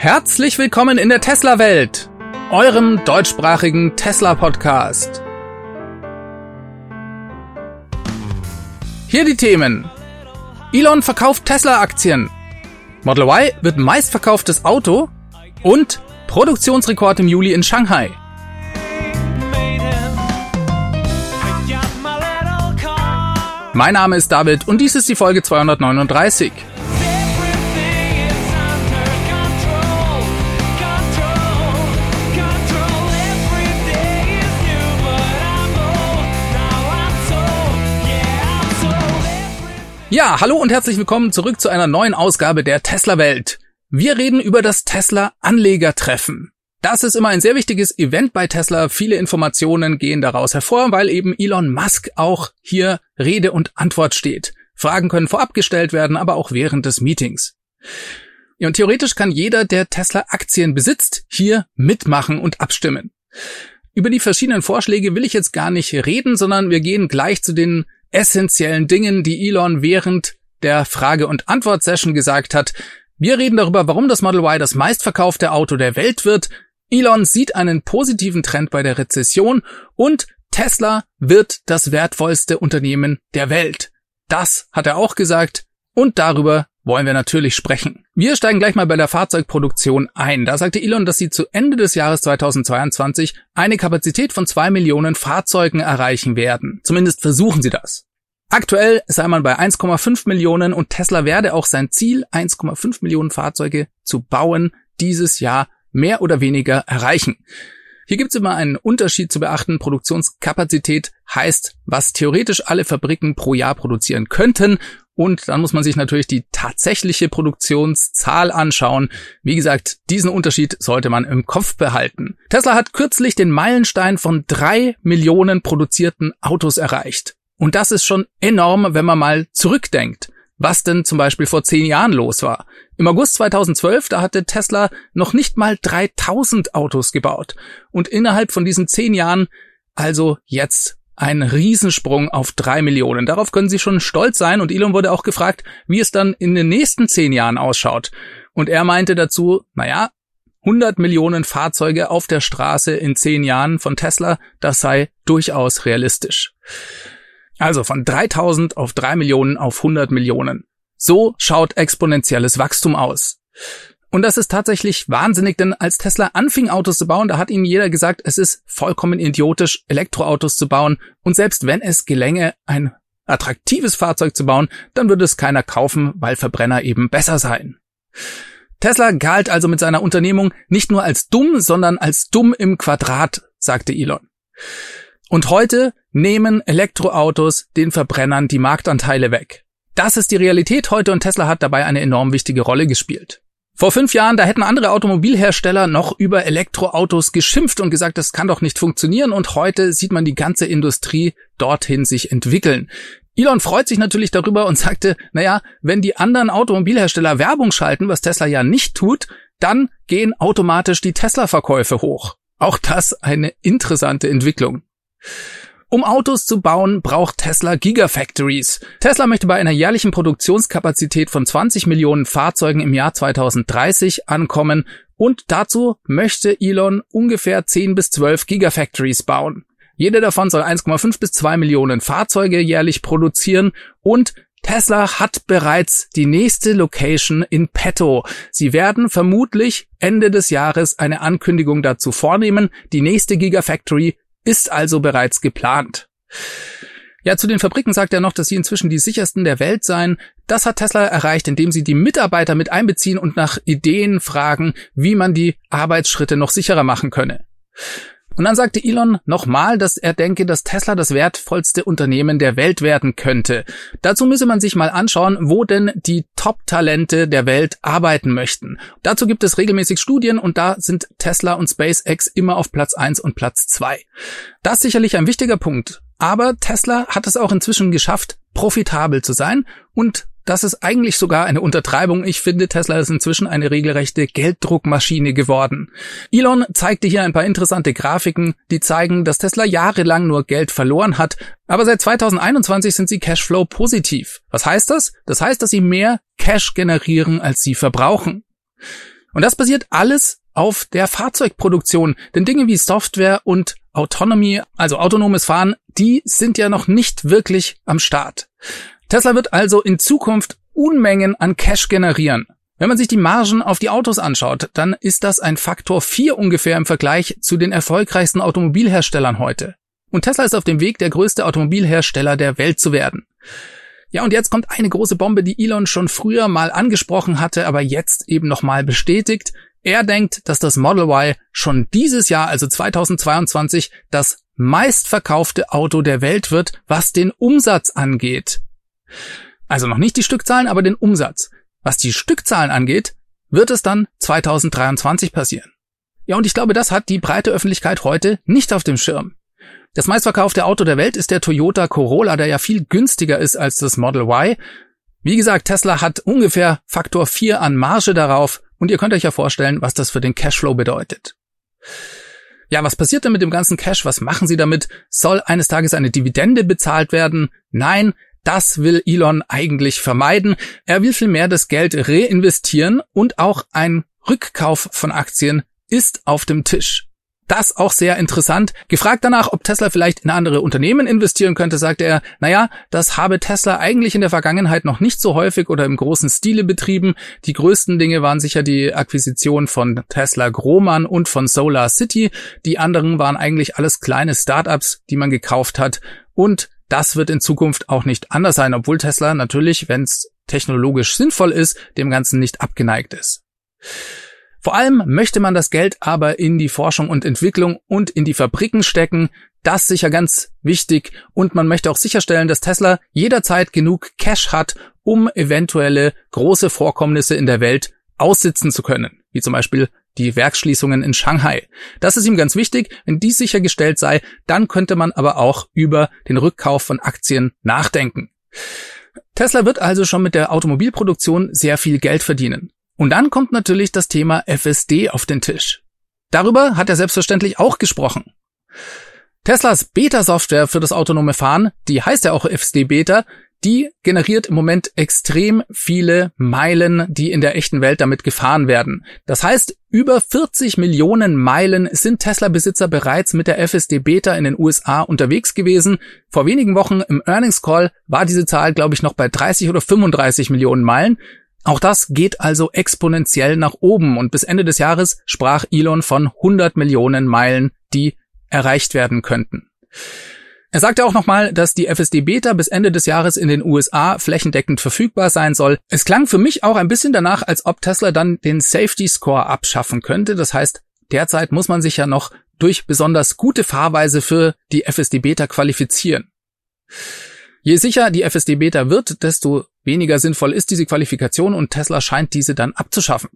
Herzlich willkommen in der Tesla-Welt, eurem deutschsprachigen Tesla-Podcast. Hier die Themen. Elon verkauft Tesla-Aktien. Model Y wird meistverkauftes Auto und Produktionsrekord im Juli in Shanghai. Mein Name ist David und dies ist die Folge 239. Ja, hallo und herzlich willkommen zurück zu einer neuen Ausgabe der Tesla Welt. Wir reden über das Tesla Anlegertreffen. Das ist immer ein sehr wichtiges Event bei Tesla. Viele Informationen gehen daraus hervor, weil eben Elon Musk auch hier Rede und Antwort steht. Fragen können vorab gestellt werden, aber auch während des Meetings. Und theoretisch kann jeder, der Tesla Aktien besitzt, hier mitmachen und abstimmen. Über die verschiedenen Vorschläge will ich jetzt gar nicht reden, sondern wir gehen gleich zu den essentiellen Dingen, die Elon während der Frage- und Antwort-Session gesagt hat. Wir reden darüber, warum das Model Y das meistverkaufte Auto der Welt wird. Elon sieht einen positiven Trend bei der Rezession und Tesla wird das wertvollste Unternehmen der Welt. Das hat er auch gesagt und darüber wollen wir natürlich sprechen. Wir steigen gleich mal bei der Fahrzeugproduktion ein. Da sagte Elon, dass sie zu Ende des Jahres 2022 eine Kapazität von zwei Millionen Fahrzeugen erreichen werden. Zumindest versuchen sie das. Aktuell sei man bei 1,5 Millionen und Tesla werde auch sein Ziel, 1,5 Millionen Fahrzeuge zu bauen, dieses Jahr mehr oder weniger erreichen. Hier gibt es immer einen Unterschied zu beachten. Produktionskapazität heißt, was theoretisch alle Fabriken pro Jahr produzieren könnten. Und dann muss man sich natürlich die tatsächliche Produktionszahl anschauen. Wie gesagt, diesen Unterschied sollte man im Kopf behalten. Tesla hat kürzlich den Meilenstein von drei Millionen produzierten Autos erreicht. Und das ist schon enorm, wenn man mal zurückdenkt was denn zum Beispiel vor zehn Jahren los war. Im August 2012, da hatte Tesla noch nicht mal 3000 Autos gebaut. Und innerhalb von diesen zehn Jahren, also jetzt ein Riesensprung auf drei Millionen. Darauf können Sie schon stolz sein. Und Elon wurde auch gefragt, wie es dann in den nächsten zehn Jahren ausschaut. Und er meinte dazu, naja, 100 Millionen Fahrzeuge auf der Straße in zehn Jahren von Tesla, das sei durchaus realistisch. Also von 3000 auf 3 Millionen auf 100 Millionen. So schaut exponentielles Wachstum aus. Und das ist tatsächlich wahnsinnig, denn als Tesla anfing Autos zu bauen, da hat ihnen jeder gesagt, es ist vollkommen idiotisch, Elektroautos zu bauen. Und selbst wenn es gelänge, ein attraktives Fahrzeug zu bauen, dann würde es keiner kaufen, weil Verbrenner eben besser seien. Tesla galt also mit seiner Unternehmung nicht nur als dumm, sondern als dumm im Quadrat, sagte Elon. Und heute nehmen Elektroautos den Verbrennern die Marktanteile weg. Das ist die Realität heute und Tesla hat dabei eine enorm wichtige Rolle gespielt. Vor fünf Jahren, da hätten andere Automobilhersteller noch über Elektroautos geschimpft und gesagt, das kann doch nicht funktionieren und heute sieht man die ganze Industrie dorthin sich entwickeln. Elon freut sich natürlich darüber und sagte, naja, wenn die anderen Automobilhersteller Werbung schalten, was Tesla ja nicht tut, dann gehen automatisch die Tesla-Verkäufe hoch. Auch das eine interessante Entwicklung. Um Autos zu bauen, braucht Tesla Gigafactories. Tesla möchte bei einer jährlichen Produktionskapazität von 20 Millionen Fahrzeugen im Jahr 2030 ankommen und dazu möchte Elon ungefähr 10 bis 12 Gigafactories bauen. Jede davon soll 1,5 bis 2 Millionen Fahrzeuge jährlich produzieren und Tesla hat bereits die nächste Location in petto. Sie werden vermutlich Ende des Jahres eine Ankündigung dazu vornehmen. Die nächste Gigafactory ist also bereits geplant. Ja, zu den Fabriken sagt er noch, dass sie inzwischen die sichersten der Welt seien. Das hat Tesla erreicht, indem sie die Mitarbeiter mit einbeziehen und nach Ideen fragen, wie man die Arbeitsschritte noch sicherer machen könne. Und dann sagte Elon nochmal, dass er denke, dass Tesla das wertvollste Unternehmen der Welt werden könnte. Dazu müsse man sich mal anschauen, wo denn die Top-Talente der Welt arbeiten möchten. Dazu gibt es regelmäßig Studien und da sind Tesla und SpaceX immer auf Platz eins und Platz zwei. Das ist sicherlich ein wichtiger Punkt. Aber Tesla hat es auch inzwischen geschafft, profitabel zu sein und das ist eigentlich sogar eine Untertreibung. Ich finde, Tesla ist inzwischen eine regelrechte Gelddruckmaschine geworden. Elon zeigte hier ein paar interessante Grafiken, die zeigen, dass Tesla jahrelang nur Geld verloren hat, aber seit 2021 sind sie Cashflow positiv. Was heißt das? Das heißt, dass sie mehr Cash generieren, als sie verbrauchen. Und das basiert alles auf der Fahrzeugproduktion, denn Dinge wie Software und Autonomy, also autonomes Fahren, die sind ja noch nicht wirklich am Start. Tesla wird also in Zukunft Unmengen an Cash generieren. Wenn man sich die Margen auf die Autos anschaut, dann ist das ein Faktor 4 ungefähr im Vergleich zu den erfolgreichsten Automobilherstellern heute. Und Tesla ist auf dem Weg, der größte Automobilhersteller der Welt zu werden. Ja, und jetzt kommt eine große Bombe, die Elon schon früher mal angesprochen hatte, aber jetzt eben nochmal bestätigt. Er denkt, dass das Model Y schon dieses Jahr, also 2022, das meistverkaufte Auto der Welt wird, was den Umsatz angeht. Also noch nicht die Stückzahlen, aber den Umsatz. Was die Stückzahlen angeht, wird es dann 2023 passieren. Ja, und ich glaube, das hat die breite Öffentlichkeit heute nicht auf dem Schirm. Das meistverkaufte Auto der Welt ist der Toyota Corolla, der ja viel günstiger ist als das Model Y. Wie gesagt, Tesla hat ungefähr Faktor 4 an Marge darauf und ihr könnt euch ja vorstellen, was das für den Cashflow bedeutet. Ja, was passiert denn mit dem ganzen Cash? Was machen sie damit? Soll eines Tages eine Dividende bezahlt werden? Nein, das will Elon eigentlich vermeiden. Er will vielmehr das Geld reinvestieren und auch ein Rückkauf von Aktien ist auf dem Tisch. Das auch sehr interessant. Gefragt danach, ob Tesla vielleicht in andere Unternehmen investieren könnte, sagte er, naja, das habe Tesla eigentlich in der Vergangenheit noch nicht so häufig oder im großen Stile betrieben. Die größten Dinge waren sicher die Akquisition von Tesla Grohmann und von Solar City. Die anderen waren eigentlich alles kleine Startups, die man gekauft hat. Und das wird in Zukunft auch nicht anders sein, obwohl Tesla natürlich, wenn es technologisch sinnvoll ist, dem Ganzen nicht abgeneigt ist. Vor allem möchte man das Geld aber in die Forschung und Entwicklung und in die Fabriken stecken. Das sicher ganz wichtig. Und man möchte auch sicherstellen, dass Tesla jederzeit genug Cash hat, um eventuelle große Vorkommnisse in der Welt aussitzen zu können. Wie zum Beispiel die Werksschließungen in Shanghai. Das ist ihm ganz wichtig. Wenn dies sichergestellt sei, dann könnte man aber auch über den Rückkauf von Aktien nachdenken. Tesla wird also schon mit der Automobilproduktion sehr viel Geld verdienen. Und dann kommt natürlich das Thema FSD auf den Tisch. Darüber hat er selbstverständlich auch gesprochen. Teslas Beta-Software für das autonome Fahren, die heißt ja auch FSD Beta, die generiert im Moment extrem viele Meilen, die in der echten Welt damit gefahren werden. Das heißt, über 40 Millionen Meilen sind Tesla-Besitzer bereits mit der FSD Beta in den USA unterwegs gewesen. Vor wenigen Wochen im Earnings Call war diese Zahl, glaube ich, noch bei 30 oder 35 Millionen Meilen. Auch das geht also exponentiell nach oben und bis Ende des Jahres sprach Elon von 100 Millionen Meilen, die erreicht werden könnten. Er sagte auch nochmal, dass die FSD Beta bis Ende des Jahres in den USA flächendeckend verfügbar sein soll. Es klang für mich auch ein bisschen danach, als ob Tesla dann den Safety Score abschaffen könnte. Das heißt, derzeit muss man sich ja noch durch besonders gute Fahrweise für die FSD Beta qualifizieren. Je sicher die FSD Beta wird, desto weniger sinnvoll ist diese Qualifikation und Tesla scheint diese dann abzuschaffen.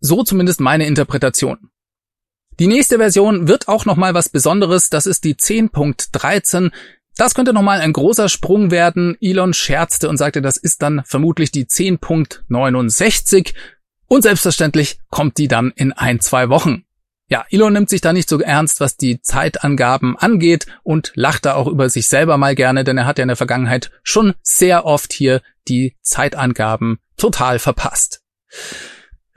So zumindest meine Interpretation. Die nächste Version wird auch nochmal was Besonderes, das ist die 10.13. Das könnte nochmal ein großer Sprung werden. Elon scherzte und sagte, das ist dann vermutlich die 10.69 und selbstverständlich kommt die dann in ein, zwei Wochen. Ja, Elon nimmt sich da nicht so ernst, was die Zeitangaben angeht und lacht da auch über sich selber mal gerne, denn er hat ja in der Vergangenheit schon sehr oft hier die Zeitangaben total verpasst.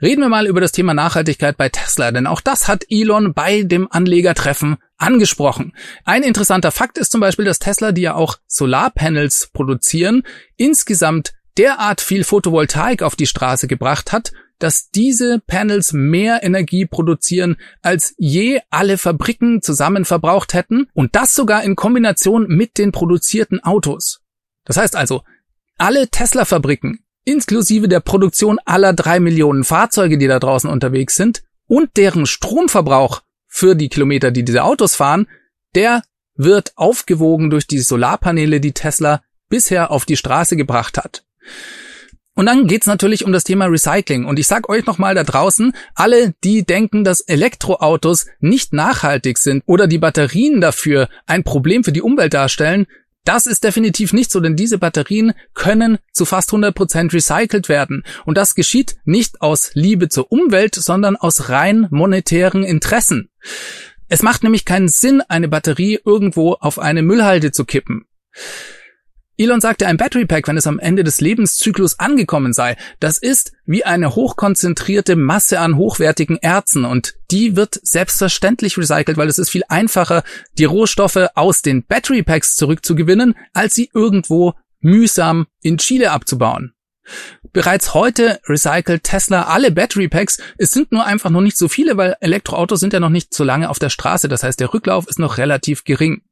Reden wir mal über das Thema Nachhaltigkeit bei Tesla, denn auch das hat Elon bei dem Anlegertreffen angesprochen. Ein interessanter Fakt ist zum Beispiel, dass Tesla, die ja auch Solarpanels produzieren, insgesamt derart viel Photovoltaik auf die Straße gebracht hat, dass diese Panels mehr Energie produzieren, als je alle Fabriken zusammen verbraucht hätten und das sogar in Kombination mit den produzierten Autos. Das heißt also, alle Tesla-Fabriken inklusive der Produktion aller drei Millionen Fahrzeuge, die da draußen unterwegs sind, und deren Stromverbrauch für die Kilometer, die diese Autos fahren, der wird aufgewogen durch die Solarpaneele, die Tesla bisher auf die Straße gebracht hat. Und dann geht's natürlich um das Thema Recycling. Und ich sag euch nochmal da draußen, alle, die denken, dass Elektroautos nicht nachhaltig sind oder die Batterien dafür ein Problem für die Umwelt darstellen, das ist definitiv nicht so, denn diese Batterien können zu fast 100% recycelt werden. Und das geschieht nicht aus Liebe zur Umwelt, sondern aus rein monetären Interessen. Es macht nämlich keinen Sinn, eine Batterie irgendwo auf eine Müllhalde zu kippen. Elon sagte, ein Battery Pack, wenn es am Ende des Lebenszyklus angekommen sei, das ist wie eine hochkonzentrierte Masse an hochwertigen Erzen und die wird selbstverständlich recycelt, weil es ist viel einfacher, die Rohstoffe aus den Battery Packs zurückzugewinnen, als sie irgendwo mühsam in Chile abzubauen. Bereits heute recycelt Tesla alle Battery Packs. Es sind nur einfach noch nicht so viele, weil Elektroautos sind ja noch nicht so lange auf der Straße. Das heißt, der Rücklauf ist noch relativ gering.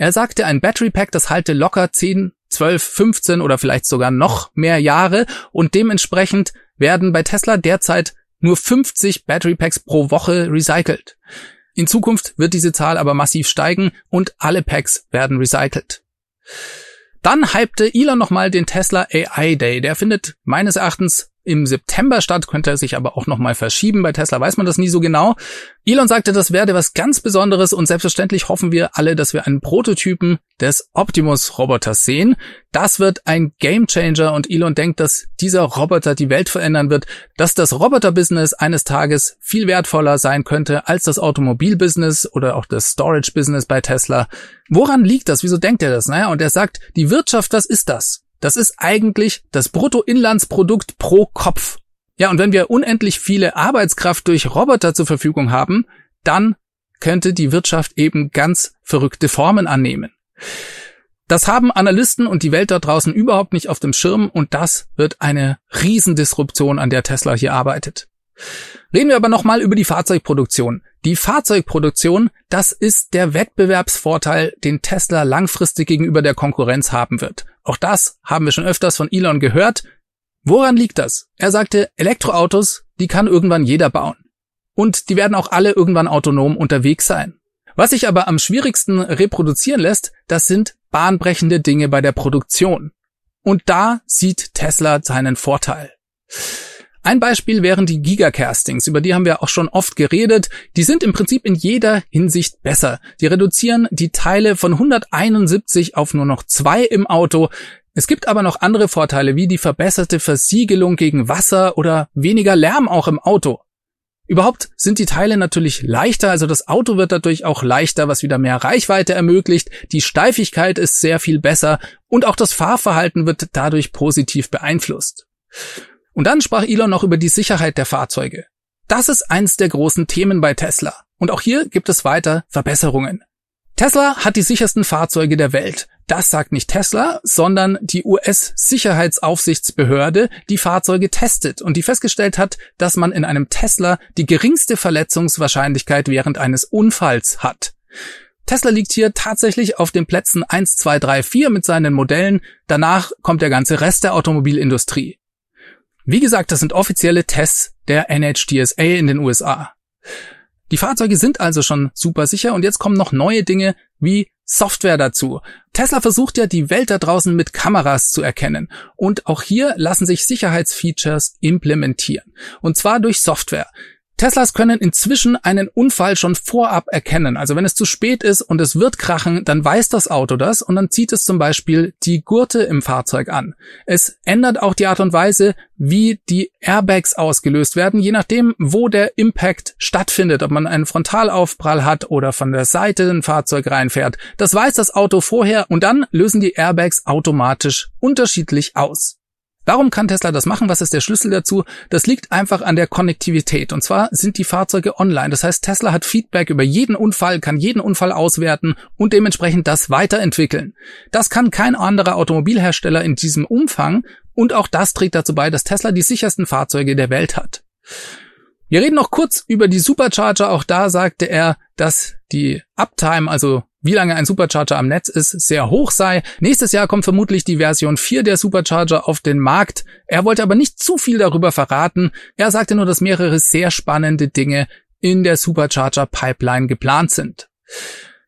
Er sagte, ein Battery Pack, das halte locker 10, 12, 15 oder vielleicht sogar noch mehr Jahre und dementsprechend werden bei Tesla derzeit nur 50 Battery Packs pro Woche recycelt. In Zukunft wird diese Zahl aber massiv steigen und alle Packs werden recycelt. Dann hypte Elon nochmal den Tesla AI Day. Der findet meines Erachtens im September statt, könnte er sich aber auch nochmal verschieben. Bei Tesla weiß man das nie so genau. Elon sagte, das werde was ganz Besonderes und selbstverständlich hoffen wir alle, dass wir einen Prototypen des Optimus-Roboters sehen. Das wird ein Gamechanger und Elon denkt, dass dieser Roboter die Welt verändern wird, dass das Roboter-Business eines Tages viel wertvoller sein könnte als das Automobil-Business oder auch das Storage-Business bei Tesla. Woran liegt das? Wieso denkt er das? Naja, und er sagt, die Wirtschaft, was ist das? Das ist eigentlich das Bruttoinlandsprodukt pro Kopf. Ja, und wenn wir unendlich viele Arbeitskraft durch Roboter zur Verfügung haben, dann könnte die Wirtschaft eben ganz verrückte Formen annehmen. Das haben Analysten und die Welt da draußen überhaupt nicht auf dem Schirm und das wird eine Riesendisruption, an der Tesla hier arbeitet. Reden wir aber nochmal über die Fahrzeugproduktion. Die Fahrzeugproduktion, das ist der Wettbewerbsvorteil, den Tesla langfristig gegenüber der Konkurrenz haben wird. Auch das haben wir schon öfters von Elon gehört. Woran liegt das? Er sagte, Elektroautos, die kann irgendwann jeder bauen. Und die werden auch alle irgendwann autonom unterwegs sein. Was sich aber am schwierigsten reproduzieren lässt, das sind bahnbrechende Dinge bei der Produktion. Und da sieht Tesla seinen Vorteil. Ein Beispiel wären die Gigacastings, über die haben wir auch schon oft geredet. Die sind im Prinzip in jeder Hinsicht besser. Die reduzieren die Teile von 171 auf nur noch zwei im Auto. Es gibt aber noch andere Vorteile, wie die verbesserte Versiegelung gegen Wasser oder weniger Lärm auch im Auto. Überhaupt sind die Teile natürlich leichter, also das Auto wird dadurch auch leichter, was wieder mehr Reichweite ermöglicht, die Steifigkeit ist sehr viel besser und auch das Fahrverhalten wird dadurch positiv beeinflusst. Und dann sprach Elon noch über die Sicherheit der Fahrzeuge. Das ist eins der großen Themen bei Tesla. Und auch hier gibt es weiter Verbesserungen. Tesla hat die sichersten Fahrzeuge der Welt. Das sagt nicht Tesla, sondern die US-Sicherheitsaufsichtsbehörde, die Fahrzeuge testet und die festgestellt hat, dass man in einem Tesla die geringste Verletzungswahrscheinlichkeit während eines Unfalls hat. Tesla liegt hier tatsächlich auf den Plätzen 1, 2, 3, 4 mit seinen Modellen. Danach kommt der ganze Rest der Automobilindustrie. Wie gesagt, das sind offizielle Tests der NHTSA in den USA. Die Fahrzeuge sind also schon super sicher und jetzt kommen noch neue Dinge wie Software dazu. Tesla versucht ja die Welt da draußen mit Kameras zu erkennen und auch hier lassen sich Sicherheitsfeatures implementieren und zwar durch Software. Teslas können inzwischen einen Unfall schon vorab erkennen. Also wenn es zu spät ist und es wird krachen, dann weiß das Auto das und dann zieht es zum Beispiel die Gurte im Fahrzeug an. Es ändert auch die Art und Weise, wie die Airbags ausgelöst werden, je nachdem, wo der Impact stattfindet, ob man einen Frontalaufprall hat oder von der Seite ein Fahrzeug reinfährt. Das weiß das Auto vorher und dann lösen die Airbags automatisch unterschiedlich aus. Warum kann Tesla das machen? Was ist der Schlüssel dazu? Das liegt einfach an der Konnektivität. Und zwar sind die Fahrzeuge online. Das heißt, Tesla hat Feedback über jeden Unfall, kann jeden Unfall auswerten und dementsprechend das weiterentwickeln. Das kann kein anderer Automobilhersteller in diesem Umfang. Und auch das trägt dazu bei, dass Tesla die sichersten Fahrzeuge der Welt hat. Wir reden noch kurz über die Supercharger. Auch da sagte er, dass die Uptime, also wie lange ein Supercharger am Netz ist, sehr hoch sei. Nächstes Jahr kommt vermutlich die Version 4 der Supercharger auf den Markt. Er wollte aber nicht zu viel darüber verraten. Er sagte nur, dass mehrere sehr spannende Dinge in der Supercharger Pipeline geplant sind.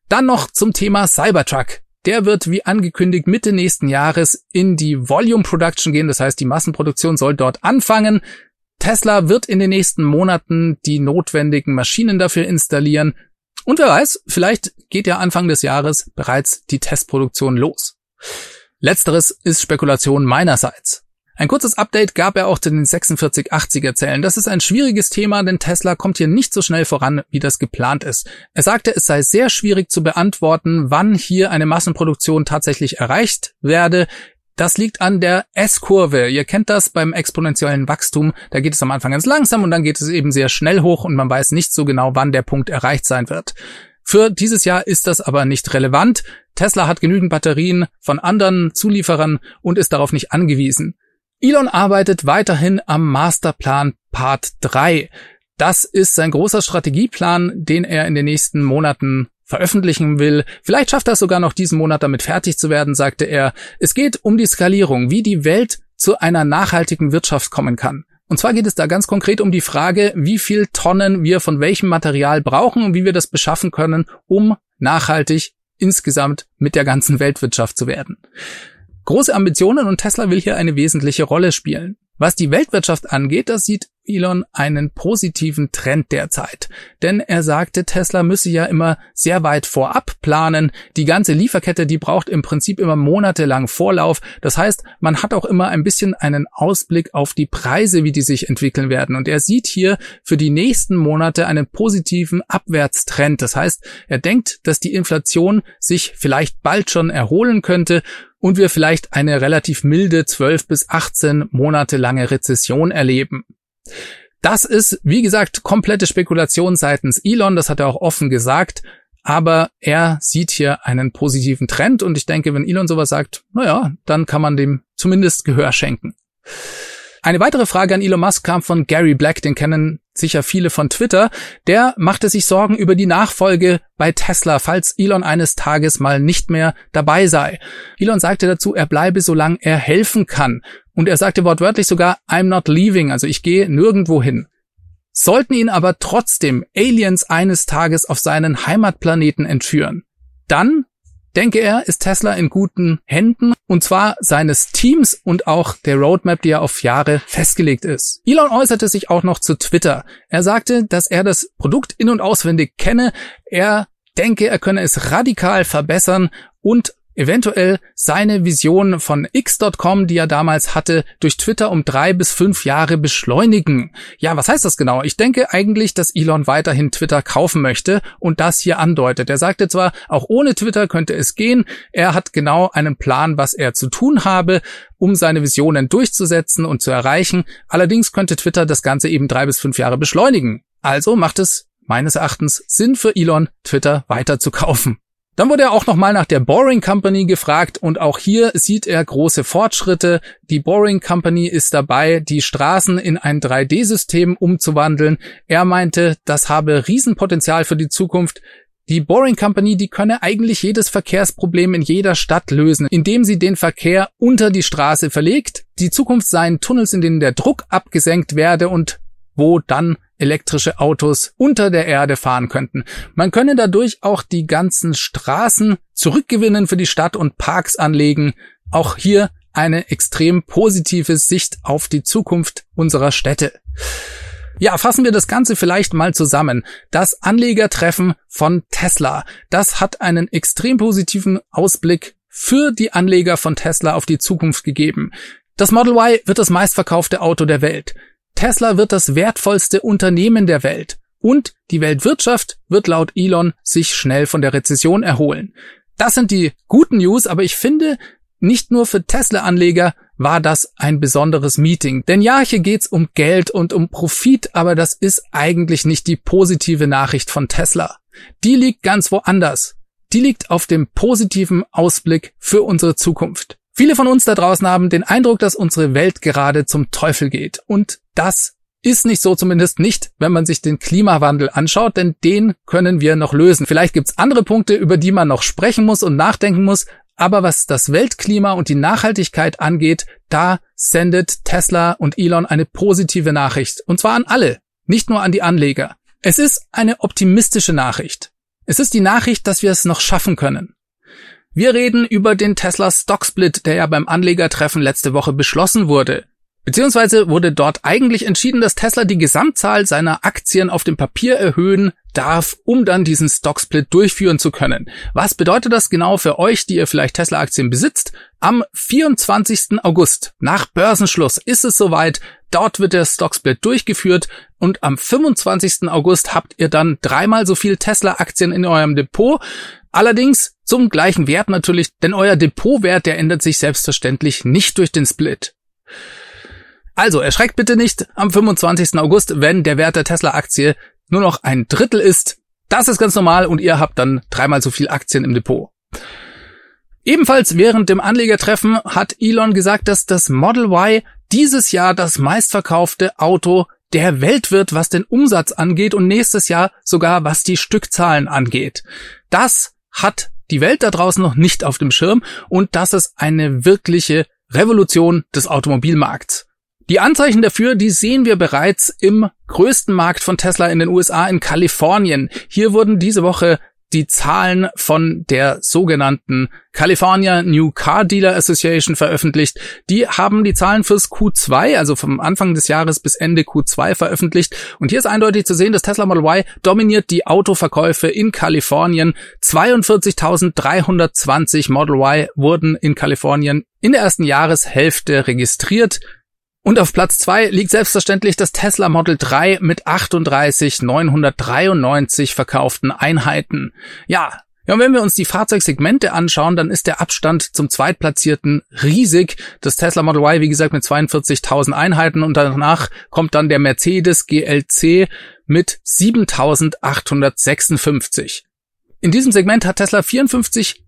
Dann noch zum Thema Cybertruck. Der wird wie angekündigt Mitte nächsten Jahres in die Volume Production gehen. Das heißt, die Massenproduktion soll dort anfangen. Tesla wird in den nächsten Monaten die notwendigen Maschinen dafür installieren. Und wer weiß, vielleicht geht ja Anfang des Jahres bereits die Testproduktion los. Letzteres ist Spekulation meinerseits. Ein kurzes Update gab er auch zu den 4680er Zellen. Das ist ein schwieriges Thema, denn Tesla kommt hier nicht so schnell voran, wie das geplant ist. Er sagte, es sei sehr schwierig zu beantworten, wann hier eine Massenproduktion tatsächlich erreicht werde. Das liegt an der S-Kurve. Ihr kennt das beim exponentiellen Wachstum. Da geht es am Anfang ganz langsam und dann geht es eben sehr schnell hoch und man weiß nicht so genau, wann der Punkt erreicht sein wird. Für dieses Jahr ist das aber nicht relevant. Tesla hat genügend Batterien von anderen Zulieferern und ist darauf nicht angewiesen. Elon arbeitet weiterhin am Masterplan Part 3. Das ist sein großer Strategieplan, den er in den nächsten Monaten veröffentlichen will. Vielleicht schafft er es sogar noch diesen Monat damit fertig zu werden, sagte er. Es geht um die Skalierung, wie die Welt zu einer nachhaltigen Wirtschaft kommen kann. Und zwar geht es da ganz konkret um die Frage, wie viel Tonnen wir von welchem Material brauchen und wie wir das beschaffen können, um nachhaltig insgesamt mit der ganzen Weltwirtschaft zu werden. Große Ambitionen und Tesla will hier eine wesentliche Rolle spielen. Was die Weltwirtschaft angeht, das sieht Elon einen positiven Trend derzeit. Denn er sagte, Tesla müsse ja immer sehr weit vorab planen. Die ganze Lieferkette, die braucht im Prinzip immer monatelang Vorlauf. Das heißt, man hat auch immer ein bisschen einen Ausblick auf die Preise, wie die sich entwickeln werden. Und er sieht hier für die nächsten Monate einen positiven Abwärtstrend. Das heißt, er denkt, dass die Inflation sich vielleicht bald schon erholen könnte und wir vielleicht eine relativ milde 12 bis 18 Monate lange Rezession erleben. Das ist, wie gesagt, komplette Spekulation seitens Elon, das hat er auch offen gesagt, aber er sieht hier einen positiven Trend und ich denke, wenn Elon sowas sagt, naja, dann kann man dem zumindest Gehör schenken. Eine weitere Frage an Elon Musk kam von Gary Black, den kennen sicher viele von Twitter. Der machte sich Sorgen über die Nachfolge bei Tesla, falls Elon eines Tages mal nicht mehr dabei sei. Elon sagte dazu, er bleibe, solange er helfen kann. Und er sagte wortwörtlich sogar, I'm not leaving, also ich gehe nirgendwo hin. Sollten ihn aber trotzdem Aliens eines Tages auf seinen Heimatplaneten entführen, dann denke er, ist Tesla in guten Händen und zwar seines Teams und auch der Roadmap, die ja auf Jahre festgelegt ist. Elon äußerte sich auch noch zu Twitter. Er sagte, dass er das Produkt in und auswendig kenne. Er denke, er könne es radikal verbessern und eventuell seine Vision von X.com, die er damals hatte, durch Twitter um drei bis fünf Jahre beschleunigen. Ja, was heißt das genau? Ich denke eigentlich, dass Elon weiterhin Twitter kaufen möchte und das hier andeutet. Er sagte zwar, auch ohne Twitter könnte es gehen. Er hat genau einen Plan, was er zu tun habe, um seine Visionen durchzusetzen und zu erreichen. Allerdings könnte Twitter das Ganze eben drei bis fünf Jahre beschleunigen. Also macht es meines Erachtens Sinn für Elon, Twitter weiter zu kaufen. Dann wurde er auch nochmal nach der Boring Company gefragt und auch hier sieht er große Fortschritte. Die Boring Company ist dabei, die Straßen in ein 3D-System umzuwandeln. Er meinte, das habe Riesenpotenzial für die Zukunft. Die Boring Company, die könne eigentlich jedes Verkehrsproblem in jeder Stadt lösen, indem sie den Verkehr unter die Straße verlegt. Die Zukunft seien Tunnels, in denen der Druck abgesenkt werde und wo dann elektrische Autos unter der Erde fahren könnten. Man könne dadurch auch die ganzen Straßen zurückgewinnen für die Stadt und Parks anlegen. Auch hier eine extrem positive Sicht auf die Zukunft unserer Städte. Ja, fassen wir das Ganze vielleicht mal zusammen. Das Anlegertreffen von Tesla, das hat einen extrem positiven Ausblick für die Anleger von Tesla auf die Zukunft gegeben. Das Model Y wird das meistverkaufte Auto der Welt. Tesla wird das wertvollste Unternehmen der Welt und die Weltwirtschaft wird laut Elon sich schnell von der Rezession erholen. Das sind die guten News, aber ich finde, nicht nur für Tesla-Anleger war das ein besonderes Meeting. Denn ja, hier geht's um Geld und um Profit, aber das ist eigentlich nicht die positive Nachricht von Tesla. Die liegt ganz woanders. Die liegt auf dem positiven Ausblick für unsere Zukunft. Viele von uns da draußen haben den Eindruck, dass unsere Welt gerade zum Teufel geht. Und das ist nicht so, zumindest nicht, wenn man sich den Klimawandel anschaut, denn den können wir noch lösen. Vielleicht gibt's andere Punkte, über die man noch sprechen muss und nachdenken muss, aber was das Weltklima und die Nachhaltigkeit angeht, da sendet Tesla und Elon eine positive Nachricht. Und zwar an alle, nicht nur an die Anleger. Es ist eine optimistische Nachricht. Es ist die Nachricht, dass wir es noch schaffen können. Wir reden über den Tesla Stock Split, der ja beim Anlegertreffen letzte Woche beschlossen wurde. Beziehungsweise wurde dort eigentlich entschieden, dass Tesla die Gesamtzahl seiner Aktien auf dem Papier erhöhen darf, um dann diesen Stocksplit durchführen zu können. Was bedeutet das genau für euch, die ihr vielleicht Tesla-Aktien besitzt? Am 24. August nach Börsenschluss ist es soweit. Dort wird der Stocksplit durchgeführt und am 25. August habt ihr dann dreimal so viel Tesla-Aktien in eurem Depot. Allerdings zum gleichen Wert natürlich, denn euer Depotwert, der ändert sich selbstverständlich nicht durch den Split. Also erschreckt bitte nicht am 25. August, wenn der Wert der Tesla-Aktie nur noch ein Drittel ist. Das ist ganz normal und ihr habt dann dreimal so viel Aktien im Depot. Ebenfalls während dem Anlegertreffen hat Elon gesagt, dass das Model Y dieses Jahr das meistverkaufte Auto der Welt wird, was den Umsatz angeht und nächstes Jahr sogar was die Stückzahlen angeht. Das hat die Welt da draußen noch nicht auf dem Schirm und das ist eine wirkliche Revolution des Automobilmarkts. Die Anzeichen dafür, die sehen wir bereits im größten Markt von Tesla in den USA in Kalifornien. Hier wurden diese Woche die Zahlen von der sogenannten California New Car Dealer Association veröffentlicht. Die haben die Zahlen fürs Q2, also vom Anfang des Jahres bis Ende Q2 veröffentlicht. Und hier ist eindeutig zu sehen, dass Tesla Model Y dominiert die Autoverkäufe in Kalifornien. 42.320 Model Y wurden in Kalifornien in der ersten Jahreshälfte registriert. Und auf Platz zwei liegt selbstverständlich das Tesla Model 3 mit 38.993 verkauften Einheiten. Ja, ja, und wenn wir uns die Fahrzeugsegmente anschauen, dann ist der Abstand zum Zweitplatzierten riesig. Das Tesla Model Y, wie gesagt, mit 42.000 Einheiten und danach kommt dann der Mercedes GLC mit 7.856. In diesem Segment hat Tesla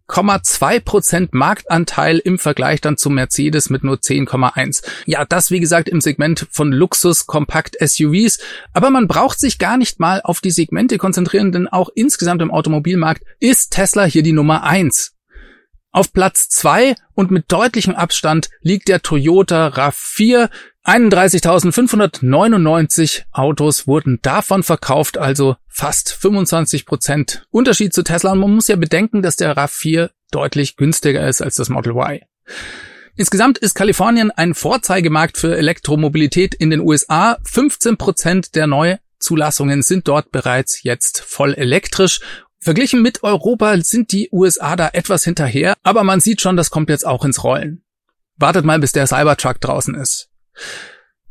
54,2% Marktanteil im Vergleich dann zu Mercedes mit nur 10,1. Ja, das wie gesagt im Segment von Luxus Kompakt SUVs, aber man braucht sich gar nicht mal auf die Segmente konzentrieren, denn auch insgesamt im Automobilmarkt ist Tesla hier die Nummer 1. Auf Platz 2 und mit deutlichem Abstand liegt der Toyota RAV4 31.599 Autos wurden davon verkauft, also fast 25 Prozent Unterschied zu Tesla. Und man muss ja bedenken, dass der RAV4 deutlich günstiger ist als das Model Y. Insgesamt ist Kalifornien ein Vorzeigemarkt für Elektromobilität in den USA. 15 Prozent der Neuzulassungen sind dort bereits jetzt voll elektrisch. Verglichen mit Europa sind die USA da etwas hinterher, aber man sieht schon, das kommt jetzt auch ins Rollen. Wartet mal, bis der Cybertruck draußen ist.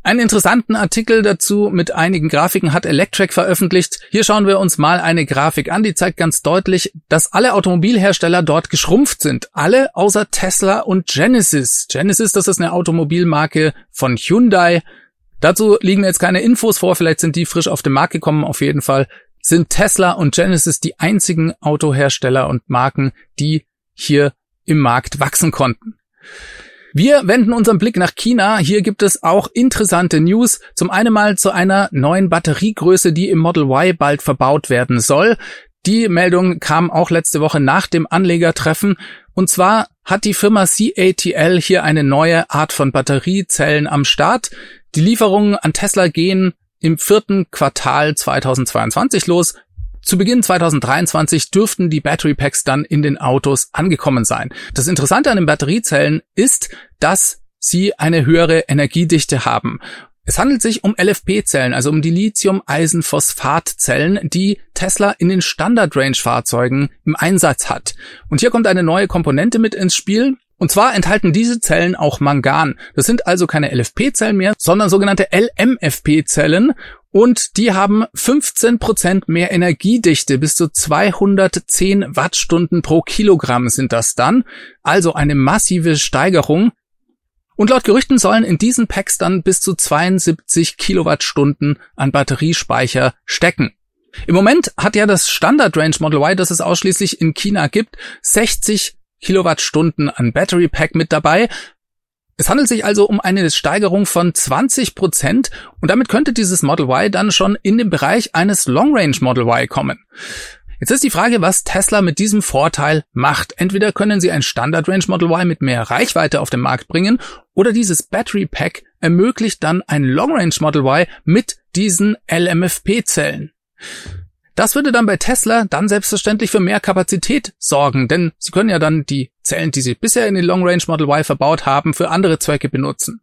Einen interessanten Artikel dazu mit einigen Grafiken hat Electrek veröffentlicht. Hier schauen wir uns mal eine Grafik an, die zeigt ganz deutlich, dass alle Automobilhersteller dort geschrumpft sind. Alle außer Tesla und Genesis. Genesis, das ist eine Automobilmarke von Hyundai. Dazu liegen jetzt keine Infos vor, vielleicht sind die frisch auf den Markt gekommen. Auf jeden Fall sind Tesla und Genesis die einzigen Autohersteller und Marken, die hier im Markt wachsen konnten. Wir wenden unseren Blick nach China. Hier gibt es auch interessante News. Zum einen mal zu einer neuen Batteriegröße, die im Model Y bald verbaut werden soll. Die Meldung kam auch letzte Woche nach dem Anlegertreffen. Und zwar hat die Firma CATL hier eine neue Art von Batteriezellen am Start. Die Lieferungen an Tesla gehen im vierten Quartal 2022 los. Zu Beginn 2023 dürften die Battery Packs dann in den Autos angekommen sein. Das Interessante an den Batteriezellen ist, dass sie eine höhere Energiedichte haben. Es handelt sich um LFP-Zellen, also um die Lithium-Eisenphosphat-Zellen, die Tesla in den Standard-Range-Fahrzeugen im Einsatz hat. Und hier kommt eine neue Komponente mit ins Spiel. Und zwar enthalten diese Zellen auch Mangan. Das sind also keine LFP-Zellen mehr, sondern sogenannte LMFP-Zellen. Und die haben 15% mehr Energiedichte, bis zu 210 Wattstunden pro Kilogramm sind das dann. Also eine massive Steigerung. Und laut Gerüchten sollen in diesen Packs dann bis zu 72 Kilowattstunden an Batteriespeicher stecken. Im Moment hat ja das Standard Range Model Y, das es ausschließlich in China gibt, 60 Kilowattstunden an Battery Pack mit dabei. Es handelt sich also um eine Steigerung von 20 Prozent und damit könnte dieses Model Y dann schon in den Bereich eines Long Range Model Y kommen. Jetzt ist die Frage, was Tesla mit diesem Vorteil macht. Entweder können sie ein Standard Range Model Y mit mehr Reichweite auf den Markt bringen oder dieses Battery Pack ermöglicht dann ein Long Range Model Y mit diesen LMFP Zellen. Das würde dann bei Tesla dann selbstverständlich für mehr Kapazität sorgen, denn sie können ja dann die Zellen, die sie bisher in den Long Range Model Y verbaut haben, für andere Zwecke benutzen.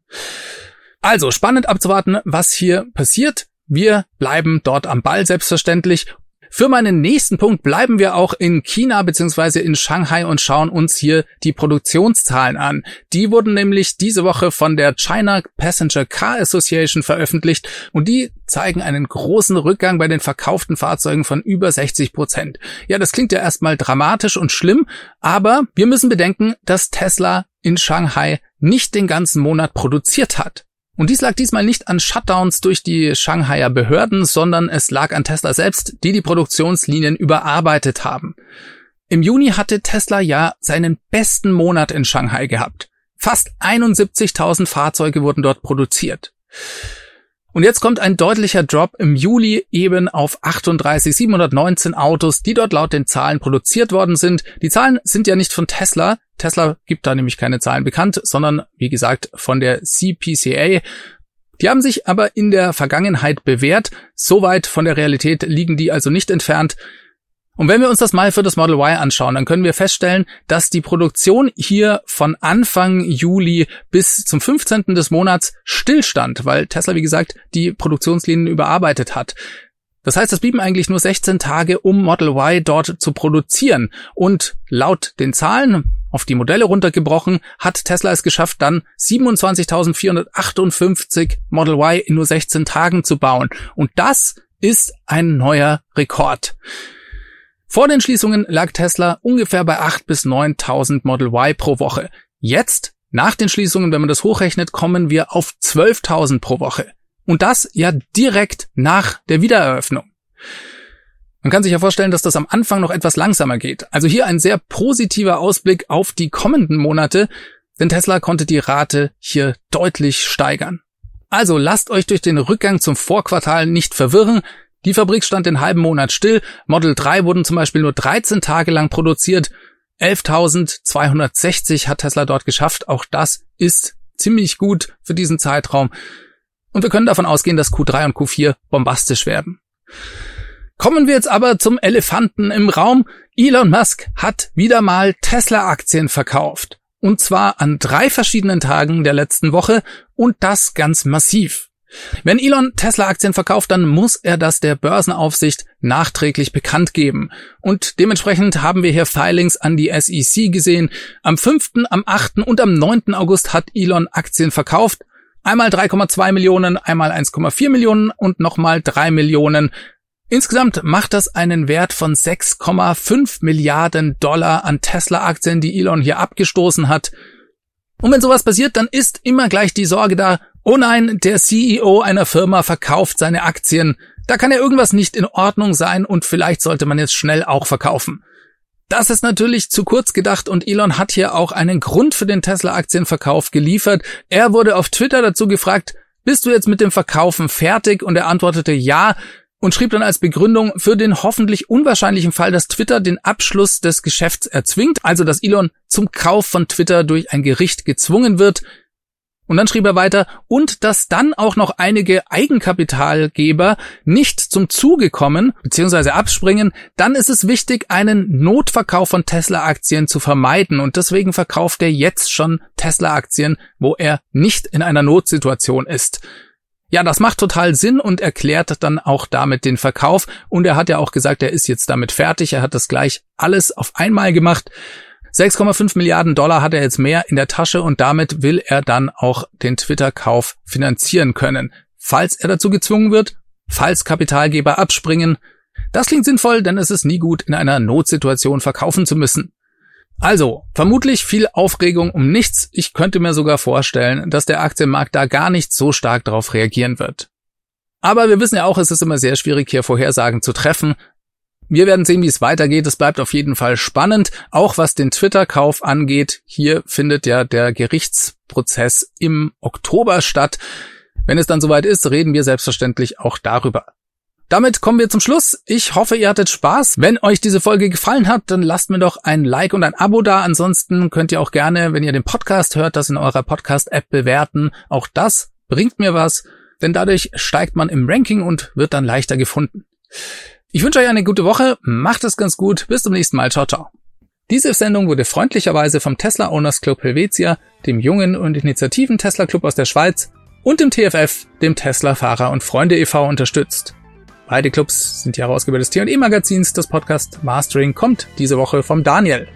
Also spannend abzuwarten, was hier passiert. Wir bleiben dort am Ball selbstverständlich für meinen nächsten Punkt bleiben wir auch in China bzw. in Shanghai und schauen uns hier die Produktionszahlen an. Die wurden nämlich diese Woche von der China Passenger Car Association veröffentlicht und die zeigen einen großen Rückgang bei den verkauften Fahrzeugen von über 60 Prozent. Ja, das klingt ja erstmal dramatisch und schlimm, aber wir müssen bedenken, dass Tesla in Shanghai nicht den ganzen Monat produziert hat. Und dies lag diesmal nicht an Shutdowns durch die Shanghaier Behörden, sondern es lag an Tesla selbst, die die Produktionslinien überarbeitet haben. Im Juni hatte Tesla ja seinen besten Monat in Shanghai gehabt. Fast 71.000 Fahrzeuge wurden dort produziert. Und jetzt kommt ein deutlicher Drop im Juli eben auf 38, 719 Autos, die dort laut den Zahlen produziert worden sind. Die Zahlen sind ja nicht von Tesla. Tesla gibt da nämlich keine Zahlen bekannt, sondern wie gesagt von der CPCA. Die haben sich aber in der Vergangenheit bewährt. Soweit von der Realität liegen die also nicht entfernt. Und wenn wir uns das mal für das Model Y anschauen, dann können wir feststellen, dass die Produktion hier von Anfang Juli bis zum 15. des Monats stillstand, weil Tesla, wie gesagt, die Produktionslinien überarbeitet hat. Das heißt, es blieben eigentlich nur 16 Tage, um Model Y dort zu produzieren. Und laut den Zahlen, auf die Modelle runtergebrochen, hat Tesla es geschafft, dann 27.458 Model Y in nur 16 Tagen zu bauen. Und das ist ein neuer Rekord. Vor den Schließungen lag Tesla ungefähr bei 8 bis 9.000 Model Y pro Woche. Jetzt, nach den Schließungen, wenn man das hochrechnet, kommen wir auf 12.000 pro Woche. Und das ja direkt nach der Wiedereröffnung. Man kann sich ja vorstellen, dass das am Anfang noch etwas langsamer geht. Also hier ein sehr positiver Ausblick auf die kommenden Monate, denn Tesla konnte die Rate hier deutlich steigern. Also lasst euch durch den Rückgang zum Vorquartal nicht verwirren. Die Fabrik stand den halben Monat still. Model 3 wurden zum Beispiel nur 13 Tage lang produziert. 11.260 hat Tesla dort geschafft. Auch das ist ziemlich gut für diesen Zeitraum. Und wir können davon ausgehen, dass Q3 und Q4 bombastisch werden. Kommen wir jetzt aber zum Elefanten im Raum. Elon Musk hat wieder mal Tesla-Aktien verkauft. Und zwar an drei verschiedenen Tagen der letzten Woche und das ganz massiv. Wenn Elon Tesla-Aktien verkauft, dann muss er das der Börsenaufsicht nachträglich bekannt geben. Und dementsprechend haben wir hier Filings an die SEC gesehen. Am 5., am 8. und am 9. August hat Elon Aktien verkauft. Einmal 3,2 Millionen, einmal 1,4 Millionen und nochmal 3 Millionen. Insgesamt macht das einen Wert von 6,5 Milliarden Dollar an Tesla-Aktien, die Elon hier abgestoßen hat. Und wenn sowas passiert, dann ist immer gleich die Sorge da, Oh nein, der CEO einer Firma verkauft seine Aktien. Da kann ja irgendwas nicht in Ordnung sein und vielleicht sollte man jetzt schnell auch verkaufen. Das ist natürlich zu kurz gedacht und Elon hat hier auch einen Grund für den Tesla-Aktienverkauf geliefert. Er wurde auf Twitter dazu gefragt, bist du jetzt mit dem Verkaufen fertig? Und er antwortete ja und schrieb dann als Begründung für den hoffentlich unwahrscheinlichen Fall, dass Twitter den Abschluss des Geschäfts erzwingt, also dass Elon zum Kauf von Twitter durch ein Gericht gezwungen wird, und dann schrieb er weiter, und dass dann auch noch einige Eigenkapitalgeber nicht zum Zuge kommen bzw. abspringen, dann ist es wichtig, einen Notverkauf von Tesla-Aktien zu vermeiden. Und deswegen verkauft er jetzt schon Tesla-Aktien, wo er nicht in einer Notsituation ist. Ja, das macht total Sinn und erklärt dann auch damit den Verkauf. Und er hat ja auch gesagt, er ist jetzt damit fertig. Er hat das gleich alles auf einmal gemacht. 6,5 Milliarden Dollar hat er jetzt mehr in der Tasche und damit will er dann auch den Twitter-Kauf finanzieren können, falls er dazu gezwungen wird, falls Kapitalgeber abspringen. Das klingt sinnvoll, denn es ist nie gut, in einer Notsituation verkaufen zu müssen. Also, vermutlich viel Aufregung um nichts. Ich könnte mir sogar vorstellen, dass der Aktienmarkt da gar nicht so stark darauf reagieren wird. Aber wir wissen ja auch, es ist immer sehr schwierig, hier Vorhersagen zu treffen. Wir werden sehen, wie es weitergeht. Es bleibt auf jeden Fall spannend, auch was den Twitter-Kauf angeht. Hier findet ja der Gerichtsprozess im Oktober statt. Wenn es dann soweit ist, reden wir selbstverständlich auch darüber. Damit kommen wir zum Schluss. Ich hoffe, ihr hattet Spaß. Wenn euch diese Folge gefallen hat, dann lasst mir doch ein Like und ein Abo da. Ansonsten könnt ihr auch gerne, wenn ihr den Podcast hört, das in eurer Podcast-App bewerten. Auch das bringt mir was, denn dadurch steigt man im Ranking und wird dann leichter gefunden. Ich wünsche euch eine gute Woche, macht es ganz gut, bis zum nächsten Mal, ciao, ciao. Diese Sendung wurde freundlicherweise vom Tesla Owners Club Helvetia, dem jungen und initiativen Tesla Club aus der Schweiz, und im TFF, dem Tesla Fahrer und Freunde e.V. unterstützt. Beide Clubs sind die Herausgeber des T&E Magazins. Das Podcast Mastering kommt diese Woche vom Daniel.